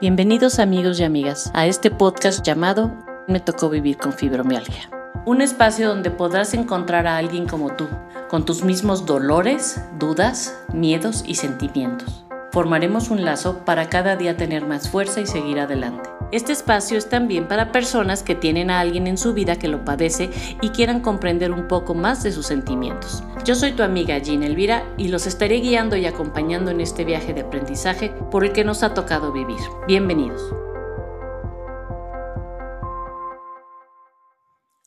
Bienvenidos amigos y amigas a este podcast llamado Me tocó vivir con fibromialgia. Un espacio donde podrás encontrar a alguien como tú, con tus mismos dolores, dudas, miedos y sentimientos. Formaremos un lazo para cada día tener más fuerza y seguir adelante. Este espacio es también para personas que tienen a alguien en su vida que lo padece y quieran comprender un poco más de sus sentimientos. Yo soy tu amiga Gina Elvira y los estaré guiando y acompañando en este viaje de aprendizaje por el que nos ha tocado vivir. Bienvenidos.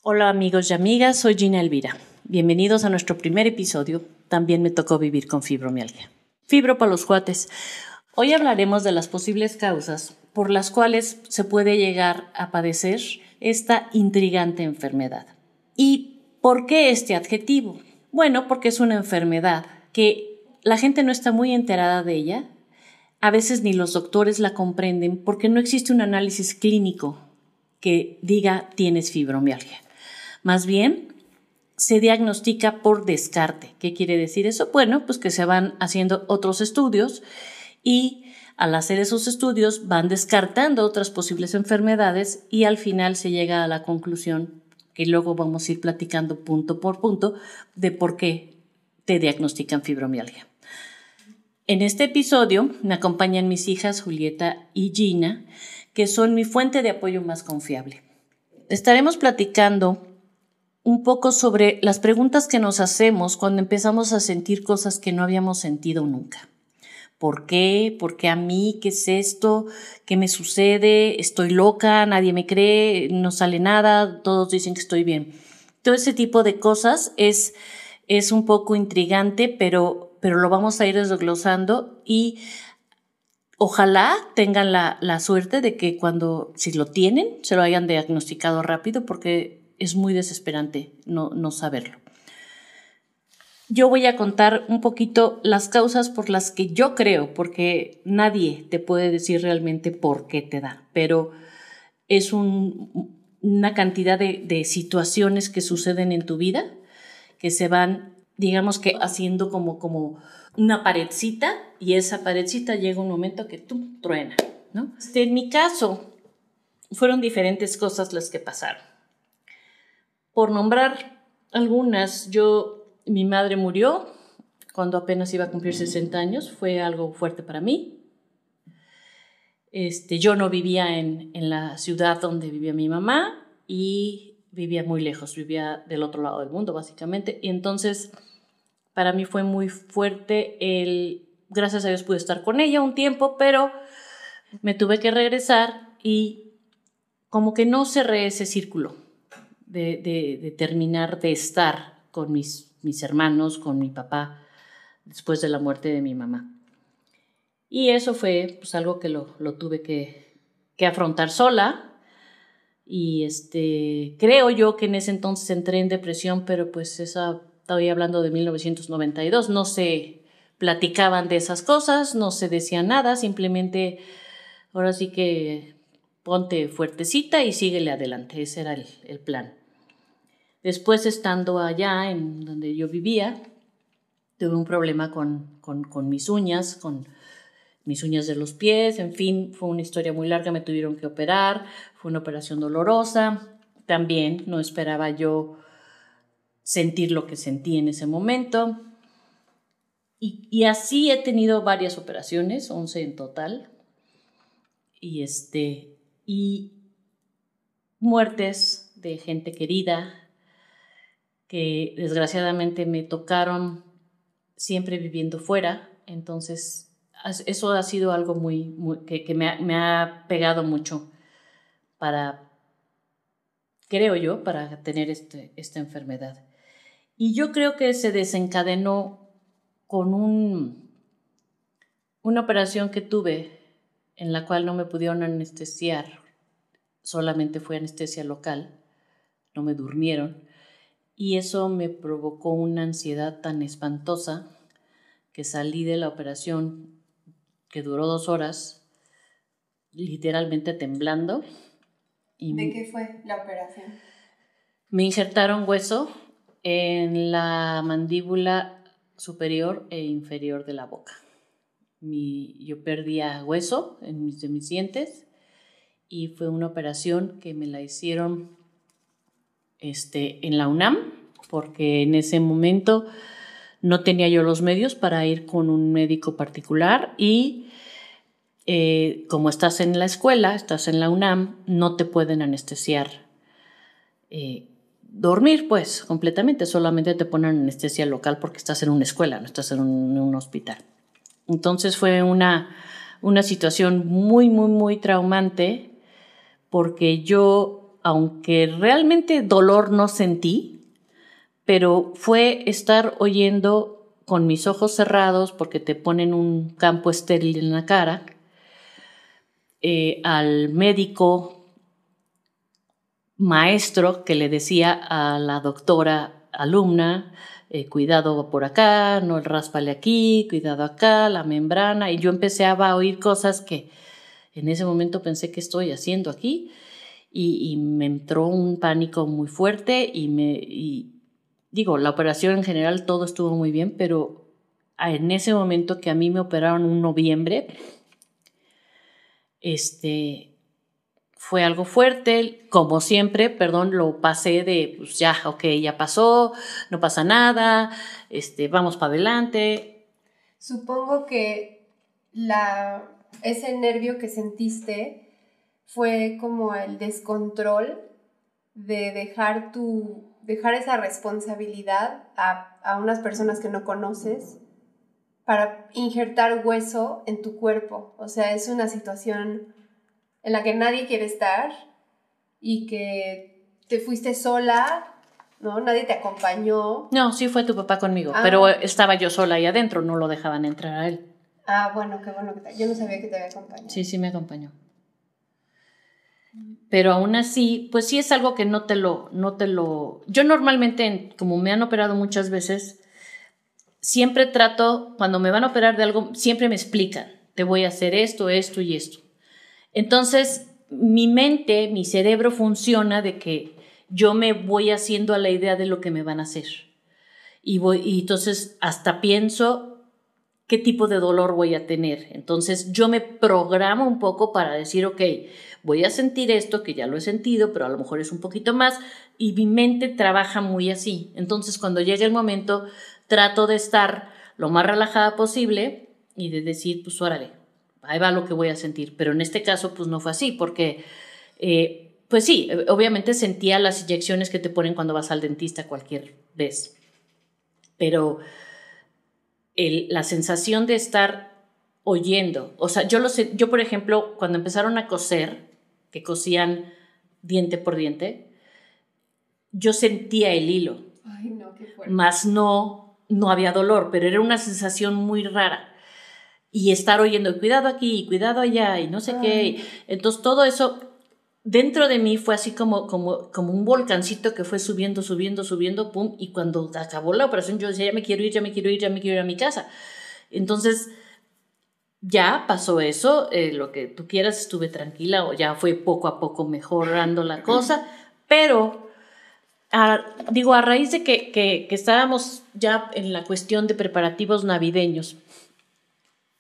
Hola amigos y amigas, soy Gina Elvira. Bienvenidos a nuestro primer episodio. También me tocó vivir con fibromialgia. Fibro para los cuates. Hoy hablaremos de las posibles causas por las cuales se puede llegar a padecer esta intrigante enfermedad. ¿Y por qué este adjetivo? Bueno, porque es una enfermedad que la gente no está muy enterada de ella, a veces ni los doctores la comprenden porque no existe un análisis clínico que diga tienes fibromialgia. Más bien, se diagnostica por descarte. ¿Qué quiere decir eso? Bueno, pues que se van haciendo otros estudios y al hacer esos estudios van descartando otras posibles enfermedades y al final se llega a la conclusión que luego vamos a ir platicando punto por punto de por qué te diagnostican fibromialgia. En este episodio me acompañan mis hijas Julieta y Gina, que son mi fuente de apoyo más confiable. Estaremos platicando un poco sobre las preguntas que nos hacemos cuando empezamos a sentir cosas que no habíamos sentido nunca. ¿Por qué? ¿Por qué a mí? ¿Qué es esto? ¿Qué me sucede? ¿Estoy loca? ¿Nadie me cree? ¿No sale nada? Todos dicen que estoy bien. Todo ese tipo de cosas es, es un poco intrigante, pero, pero lo vamos a ir desglosando y ojalá tengan la, la suerte de que cuando, si lo tienen, se lo hayan diagnosticado rápido porque es muy desesperante no, no saberlo yo voy a contar un poquito las causas por las que yo creo, porque nadie te puede decir realmente por qué te da, pero es una cantidad de, situaciones que suceden en tu vida que se van, digamos que haciendo como, como una paredcita y esa paredcita llega un momento que tú truena, ¿no? Este, en mi caso, fueron diferentes cosas las que pasaron. Por nombrar algunas, yo mi madre murió cuando apenas iba a cumplir 60 años, fue algo fuerte para mí. Este, yo no vivía en, en la ciudad donde vivía mi mamá y vivía muy lejos, vivía del otro lado del mundo básicamente. Y entonces para mí fue muy fuerte el, gracias a Dios pude estar con ella un tiempo, pero me tuve que regresar y como que no cerré ese círculo de, de, de terminar de estar con mis mis hermanos, con mi papá, después de la muerte de mi mamá. Y eso fue pues, algo que lo, tuve que, que, afrontar sola. Y este, creo yo que en ese entonces entré en depresión, pero pues esa, estoy hablando de 1992, no se platicaban de esas cosas, no se decía nada, simplemente ahora sí que ponte fuertecita y síguele adelante, ese era el, el plan. Después, estando allá en donde yo vivía, tuve un problema con, mis uñas, con mis uñas de los pies, en fin, fue una historia muy larga, me tuvieron que operar, fue una operación dolorosa, también no esperaba yo sentir lo que sentí en ese momento. Y, y, así he tenido varias operaciones, 11 en total, y, este, y muertes de gente querida, que desgraciadamente me tocaron siempre viviendo fuera, entonces eso ha sido algo muy, que, me, ha, pegado mucho para, creo yo, para tener este, esta enfermedad. Y yo creo que se desencadenó con un, una operación que tuve en la cual no me pudieron anestesiar, solamente fue anestesia local, no me durmieron y eso me provocó una ansiedad tan espantosa que salí de la operación que duró dos horas literalmente temblando. Y ¿De qué fue la operación? Me injertaron hueso en la mandíbula superior e inferior de la boca. mi, yo perdía hueso en mis, de mis dientes y fue una operación que me la hicieron este, en la UNAM, porque en ese momento no tenía yo los medios para ir con un médico particular y eh, como estás en la escuela, estás en la UNAM, no te pueden anestesiar. Eh, dormir, pues, completamente, solamente te ponen anestesia local porque estás en una escuela, no estás en un, hospital. Entonces fue una, una situación muy, muy, muy traumante porque yo, aunque realmente dolor no sentí, pero fue estar oyendo con mis ojos cerrados porque te ponen un campo estéril en la cara, eh, al médico maestro que le decía a la doctora alumna, eh, cuidado por acá, no raspale aquí, cuidado acá, la membrana, y yo empecé a oír cosas que en ese momento pensé que estoy haciendo aquí, y, me entró un pánico muy fuerte y me, digo, la operación en general todo estuvo muy bien, pero en ese momento que a mí me operaron en noviembre, este, fue algo fuerte, como siempre, perdón, lo pasé de, pues ya, ok, ya pasó, no pasa nada, este, vamos para adelante. Supongo que la, ese nervio que sentiste fue como el descontrol de dejar tu dejar esa responsabilidad a, a unas personas que no conoces para injertar hueso en tu cuerpo. O sea, es una situación en la que nadie quiere estar y que te fuiste sola, ¿no? Nadie te acompañó. No, sí fue tu papá conmigo, ah. pero estaba yo sola ahí adentro, no lo dejaban entrar a él. Ah, bueno, qué bueno que te... Yo no sabía que te había acompañado. Sí, sí me acompañó pero aún así, pues sí es algo que no te lo, no te lo, yo normalmente, como me han operado muchas veces, siempre trato, cuando me van a operar de algo, siempre me explican, te voy a hacer esto, esto y esto. Entonces, mi mente, mi cerebro funciona de que yo me voy haciendo a la idea de lo que me van a hacer. Y, voy, y entonces hasta pienso qué tipo de dolor voy a tener. Entonces yo me programo un poco para decir, ok, voy a sentir esto, que ya lo he sentido, pero a lo mejor es un poquito más, y mi mente trabaja muy así. Entonces, cuando llega el momento, trato de estar lo más relajada posible y de decir, pues órale, ahí va lo que voy a sentir. Pero en este caso, pues no fue así, porque, eh, pues sí, obviamente sentía las inyecciones que te ponen cuando vas al dentista cualquier vez. Pero la sensación de estar oyendo, o sea, yo lo sé, yo por ejemplo, cuando empezaron a coser, que cosían diente por diente, yo sentía el hilo. Ay, no, qué fuerte. Más no, no había dolor, pero era una sensación muy rara. Y estar oyendo, cuidado aquí, cuidado allá, y no sé qué. Entonces todo eso dentro de mí fue así como, como, como un volcancito que fue subiendo, subiendo, subiendo, pum, y cuando acabó la operación yo decía, ya me quiero ir, ya me quiero ir, ya me quiero ir a mi casa. Entonces, ya pasó eso, eh, lo que tú quieras, estuve tranquila o ya fue poco a poco mejorando la cosa, pero digo, a raíz de que, que, estábamos ya en la cuestión de preparativos navideños,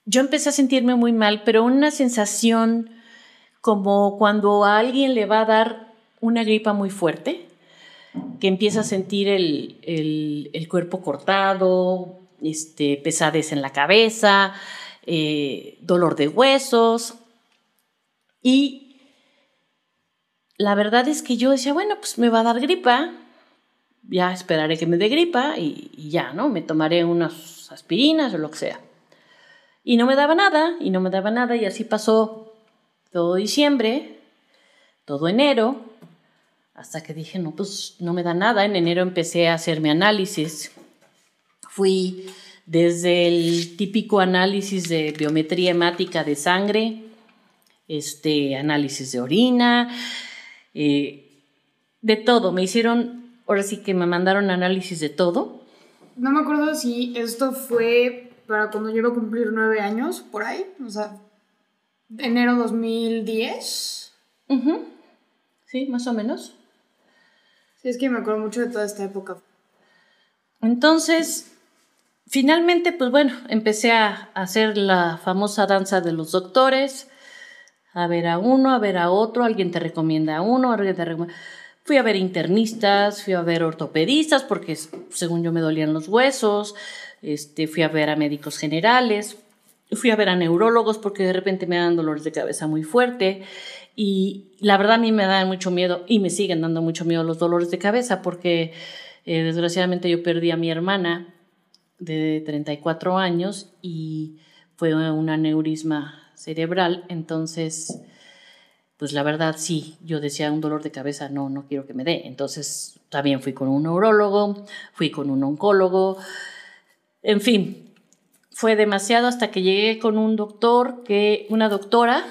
yo empecé a sentirme muy mal, pero una sensación como cuando a alguien le va a dar una gripa muy fuerte, que empieza a sentir el, el, cuerpo cortado, este, pesades en la cabeza, eh, dolor de huesos. Y la verdad es que yo decía, bueno, pues me va a dar gripa, ya esperaré que me dé gripa y, ya, ¿no? Me tomaré unas aspirinas o lo que sea. Y no me daba nada, y no me daba nada, y así pasó todo diciembre, todo enero, hasta que dije, no, pues no me da nada. En enero empecé a hacer mi análisis. Fui desde el típico análisis de biometría hemática de sangre, este, análisis de orina, eh, de todo. Me hicieron, ahora sí que me mandaron análisis de todo. No me acuerdo si esto fue para cuando yo iba a cumplir nueve años, por ahí, o sea, enero 2010. Sí, más o menos. Sí, es que me acuerdo mucho de toda esta época. Entonces, finalmente, pues bueno, empecé a hacer la famosa danza de los doctores, a ver a uno, a ver a otro, alguien te recomienda a uno, alguien te recomienda... Fui a ver internistas, fui a ver ortopedistas porque según yo me dolían los huesos, este, fui a ver a médicos generales, fui a ver a neurólogos porque de repente me dan dolores de cabeza muy fuerte y la verdad a mí me da mucho miedo y me siguen dando mucho miedo los dolores de cabeza porque eh, desgraciadamente yo perdí a mi hermana de 34 años y fue un aneurisma cerebral, entonces pues la verdad sí, yo decía un dolor de cabeza, no, no quiero que me dé. Entonces también fui con un neurólogo, fui con un oncólogo, en fin, fue demasiado hasta que llegué con un doctor, que, una doctora,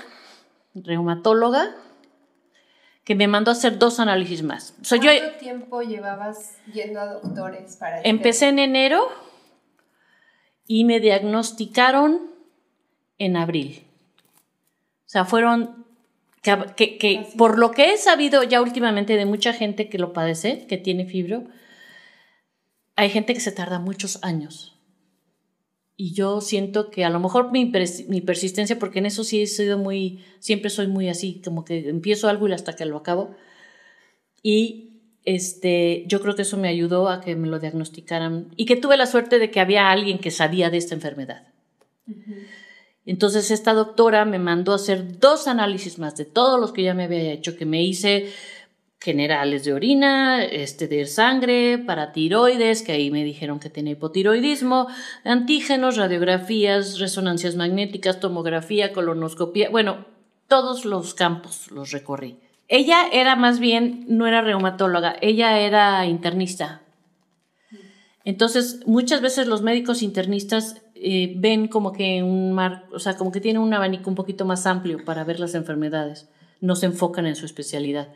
reumatóloga, que me mandó a hacer dos análisis más. ¿Cuánto tiempo llevabas yendo a doctores para Empecé en enero y me diagnosticaron en abril. O sea, fueron que, que, por lo que he sabido ya últimamente de mucha gente que lo padece, que tiene fibro, hay gente que se tarda muchos años y yo siento que a lo mejor mi, mi, persistencia, porque en eso sí he sido muy, siempre soy muy así, como que empiezo algo y hasta que lo acabo. Y este, yo creo que eso me ayudó a que me lo diagnosticaran y que tuve la suerte de que había alguien que sabía de esta enfermedad. Entonces esta doctora me mandó a hacer dos análisis más de todos los que ya me había hecho, que me hice generales de orina, este, de sangre, para tiroides, que ahí me dijeron que tenía hipotiroidismo, antígenos, radiografías, resonancias magnéticas, tomografía, colonoscopía, bueno, todos los campos los recorrí. Ella era más bien, no era reumatóloga, ella era internista. Entonces, muchas veces los médicos internistas eh, ven como que un mar, o sea, como que tienen un abanico un poquito más amplio para ver las enfermedades, no se enfocan en su especialidad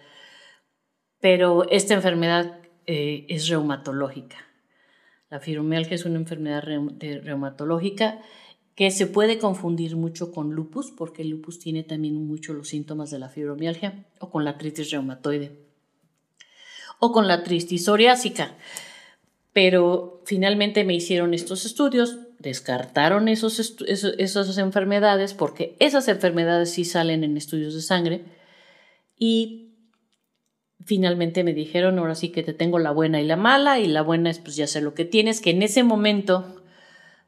pero esta enfermedad eh, es reumatológica. La fibromialgia es una enfermedad reumatológica que se puede confundir mucho con lupus, porque el lupus tiene también mucho los síntomas de la fibromialgia, o con la artritis reumatoide, o con la artritis psoriásica. Pero finalmente me hicieron estos estudios, descartaron esos esas enfermedades, porque esas enfermedades sí salen en estudios de sangre, y finalmente me dijeron, ahora sí que te tengo la buena y la mala, y la buena es pues ya sé lo que tienes, que en ese momento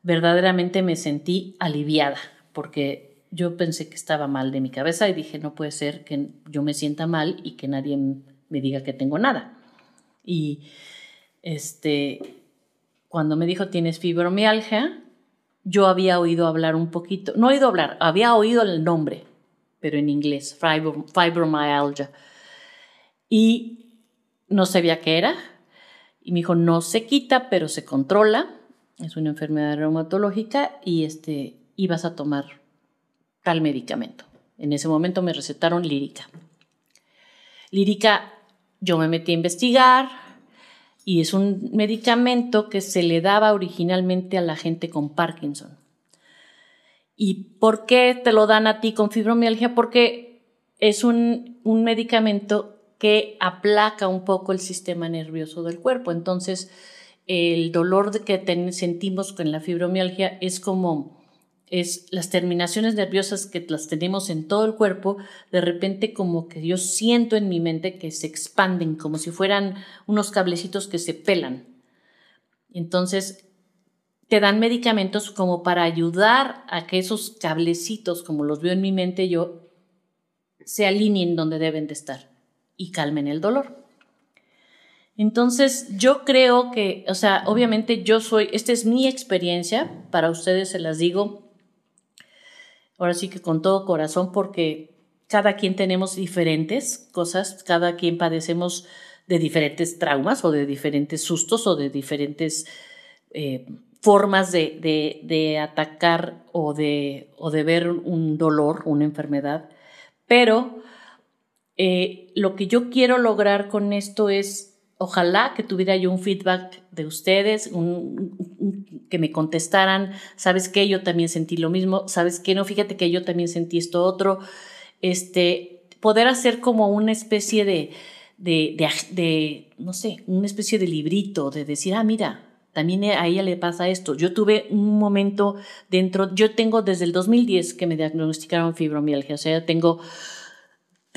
verdaderamente me sentí aliviada, porque yo pensé que estaba mal de mi cabeza y dije, no puede ser que yo me sienta mal y que nadie me diga que tengo nada. Y este, cuando me dijo, tienes fibromialgia, yo había oído hablar un poquito, no he oído hablar, había oído el nombre, pero en inglés, fibromyalgia y no sabía qué era. Y me dijo, no se quita, pero se controla. Es una enfermedad reumatológica y este, ibas a tomar tal medicamento. En ese momento me recetaron lírica. Lírica, yo me metí a investigar y es un medicamento que se le daba originalmente a la gente con Parkinson. ¿Y por qué te lo dan a ti con fibromialgia? Porque es un, un medicamento que aplaca un poco el sistema nervioso del cuerpo. Entonces, el dolor que sentimos con la fibromialgia es como es las terminaciones nerviosas que las tenemos en todo el cuerpo, de repente como que yo siento en mi mente que se expanden, como si fueran unos cablecitos que se pelan. Entonces, te dan medicamentos como para ayudar a que esos cablecitos, como los veo en mi mente yo, se alineen donde deben de estar y calmen el dolor. Entonces, yo creo que, o sea, obviamente yo soy, esta es mi experiencia, para ustedes se las digo, ahora sí que con todo corazón, porque cada quien tenemos diferentes cosas, cada quien padecemos de diferentes traumas o de diferentes sustos o de diferentes eh, formas de, de, atacar o de, o de ver un dolor, una enfermedad, pero eh, lo que yo quiero lograr con esto es, ojalá que tuviera yo un feedback de ustedes, que me contestaran, ¿sabes qué? Yo también sentí lo mismo, ¿sabes qué? No, fíjate que yo también sentí esto otro. Este, poder hacer como una especie de, de, de, no sé, una especie de librito, de decir, ah, mira, También a ella le pasa esto. Yo tuve un momento dentro, yo tengo desde el 2010 que me diagnosticaron fibromialgia, o sea, tengo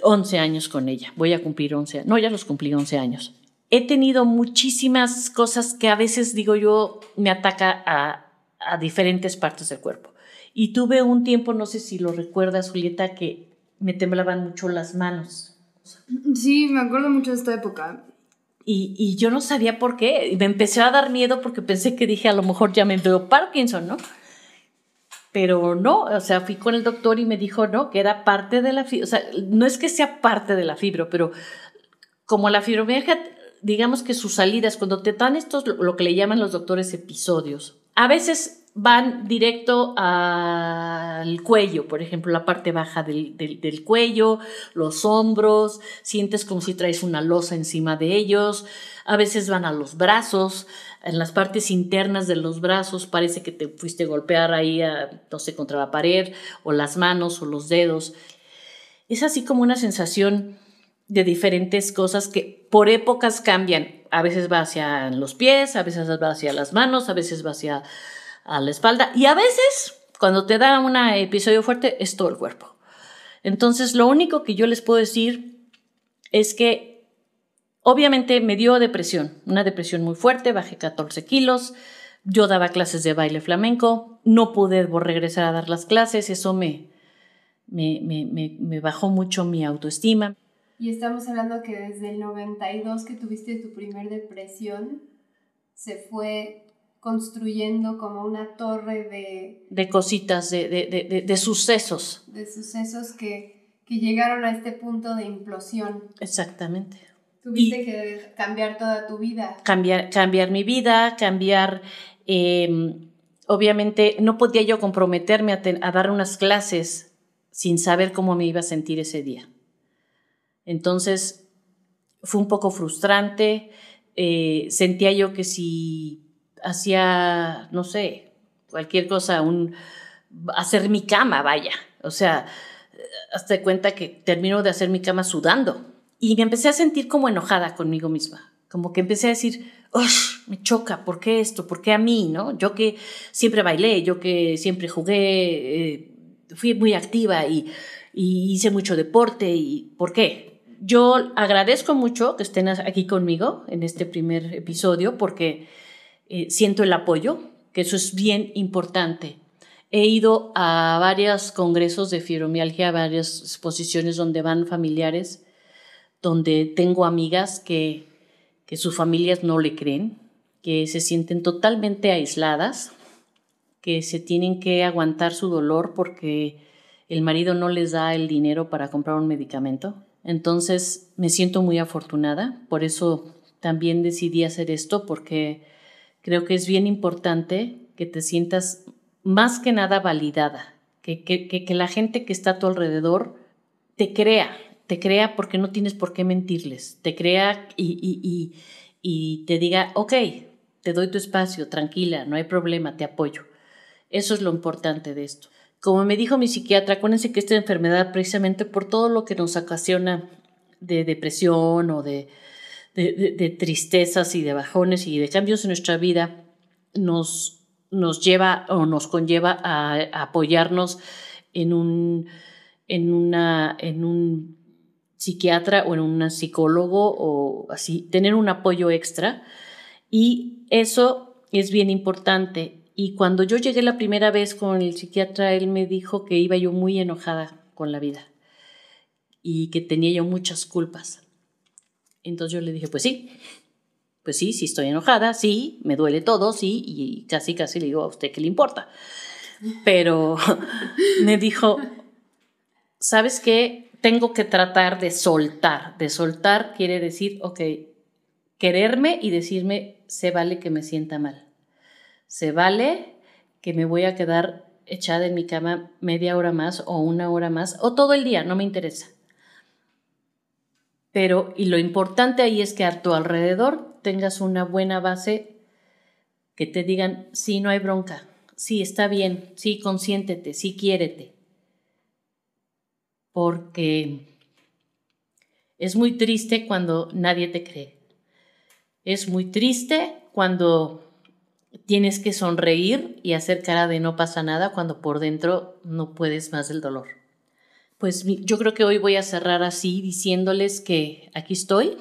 11 años con ella. Voy a cumplir 11, no, ya los cumplí 11 años. He tenido muchísimas cosas que a veces digo yo me ataca a, a diferentes partes del cuerpo. Y tuve un tiempo, no sé si lo recuerdas, Julieta, que me temblaban mucho las manos. Sí, me acuerdo mucho de esta época. Y, y, yo no sabía por qué. Y me empecé a dar miedo porque pensé que dije, a lo mejor ya me veo Parkinson, ¿no? Pero no, o sea, fui con el doctor y me dijo, no, que era parte de la fibra. O sea, no es que sea parte de la fibra, pero como la fibromialgia, digamos que sus salidas, cuando te dan estos, lo que le llaman los doctores episodios, a veces van directo al cuello, por ejemplo, la parte baja del, del, cuello, los hombros, sientes como si traes una losa encima de ellos, a veces van a los brazos, en las partes internas de los brazos parece que te fuiste a golpear ahí, no sé, contra la pared, o las manos o los dedos. Es así como una sensación de diferentes cosas que por épocas cambian. A veces va hacia los pies, a veces va hacia las manos, a veces va hacia a la espalda y a veces cuando te da un episodio fuerte es todo el cuerpo. Entonces lo único que yo les puedo decir es que obviamente me dio depresión, una depresión muy fuerte, bajé 14 kilos, yo daba clases de baile flamenco, no pude regresar a dar las clases, eso me, me, me, me bajó mucho mi autoestima. Y estamos hablando que desde el 92 que tuviste tu primer depresión, se fue construyendo como una torre de... De cositas, de, de, de, sucesos. De sucesos que, que, llegaron a este punto de implosión. Exactamente. Tuviste que cambiar toda tu vida. Cambiar, cambiar mi vida, cambiar... Em, obviamente no podía yo comprometerme a, a dar unas clases sin saber cómo me iba a sentir ese día. Entonces fue un poco frustrante. Eh, sentía yo que si hacía, no sé, cualquier cosa, un, hacer mi cama, vaya. O sea, hasta de cuenta que termino de hacer mi cama sudando. Y me empecé a sentir como enojada conmigo misma. Como que empecé a decir, me choca! ¿Por qué esto? ¿Por qué a mí? ¿no? Yo que siempre bailé, yo que siempre jugué, eh, fui muy activa y, y hice mucho deporte. ¿Y por qué? Yo agradezco mucho que estén aquí conmigo en este primer episodio porque eh, siento el apoyo, que eso es bien importante. He ido a varios congresos de fibromialgia, varias exposiciones donde van familiares, donde tengo amigas que, que sus familias no le creen, que se sienten totalmente aisladas, que se tienen que aguantar su dolor porque el marido no les da el dinero para comprar un medicamento. Entonces me siento muy afortunada, por eso también decidí hacer esto, porque creo que es bien importante que te sientas más que nada validada, que, que, que, la gente que está a tu alrededor te crea, te crea porque no tienes por qué mentirles, te crea y, y, y, y te diga, ok, te doy tu espacio, tranquila, no hay problema, te apoyo. Eso es lo importante de esto. Como me dijo mi psiquiatra, acuérdense que esta enfermedad, precisamente por todo lo que nos ocasiona de depresión o de, de, tristezas y de bajones y de cambios en nuestra vida nos, nos lleva o nos conlleva a, apoyarnos en un, en, una, en un psiquiatra o en un psicólogo o así, tener un apoyo extra. Y eso es bien importante. Y cuando yo llegué la primera vez con el psiquiatra, él me dijo que iba yo muy enojada con la vida y que tenía yo muchas culpas. Entonces yo le dije, pues sí, pues sí, sí estoy enojada, sí, me duele todo, sí, y casi, casi le digo a usted qué le importa. Pero me dijo, ¿sabes qué? Tengo que tratar de soltar. De soltar quiere decir, ok, quererme y decirme, se vale que me sienta mal. Se vale que me voy a quedar echada en mi cama media hora más o una hora más o todo el día, no me interesa. Pero, y lo importante ahí es que a tu alrededor tengas una buena base que te digan, sí, no hay bronca, sí, está bien, sí, consiéntete, sí, quiérete. Porque es muy triste cuando nadie te cree. Es muy triste cuando tienes que sonreír y hacer cara de no pasa nada cuando por dentro no puedes más del dolor. Pues yo creo que hoy voy a cerrar así diciéndoles que aquí estoy,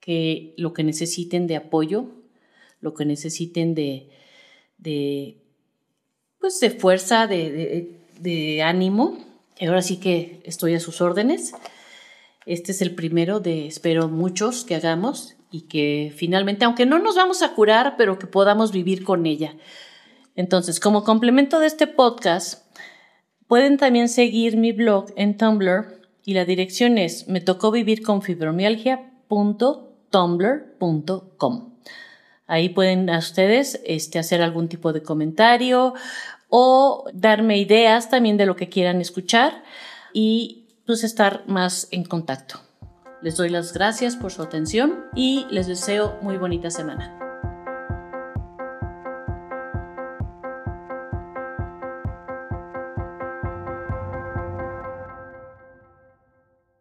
que lo que necesiten de apoyo, lo que necesiten de, pues de fuerza, de, de, ánimo. Ahora sí que estoy a sus órdenes. Este es el primero de, espero, muchos que hagamos y que finalmente, aunque no nos vamos a curar, pero que podamos vivir con ella. Entonces, como complemento de este podcast, pueden también seguir mi blog en Tumblr y la dirección es me tocó vivir con fibromialgia.tumblr.com. Ahí pueden a ustedes este, hacer algún tipo de comentario o darme ideas también de lo que quieran escuchar y pues estar más en contacto. Les doy las gracias por su atención y les deseo muy bonita semana.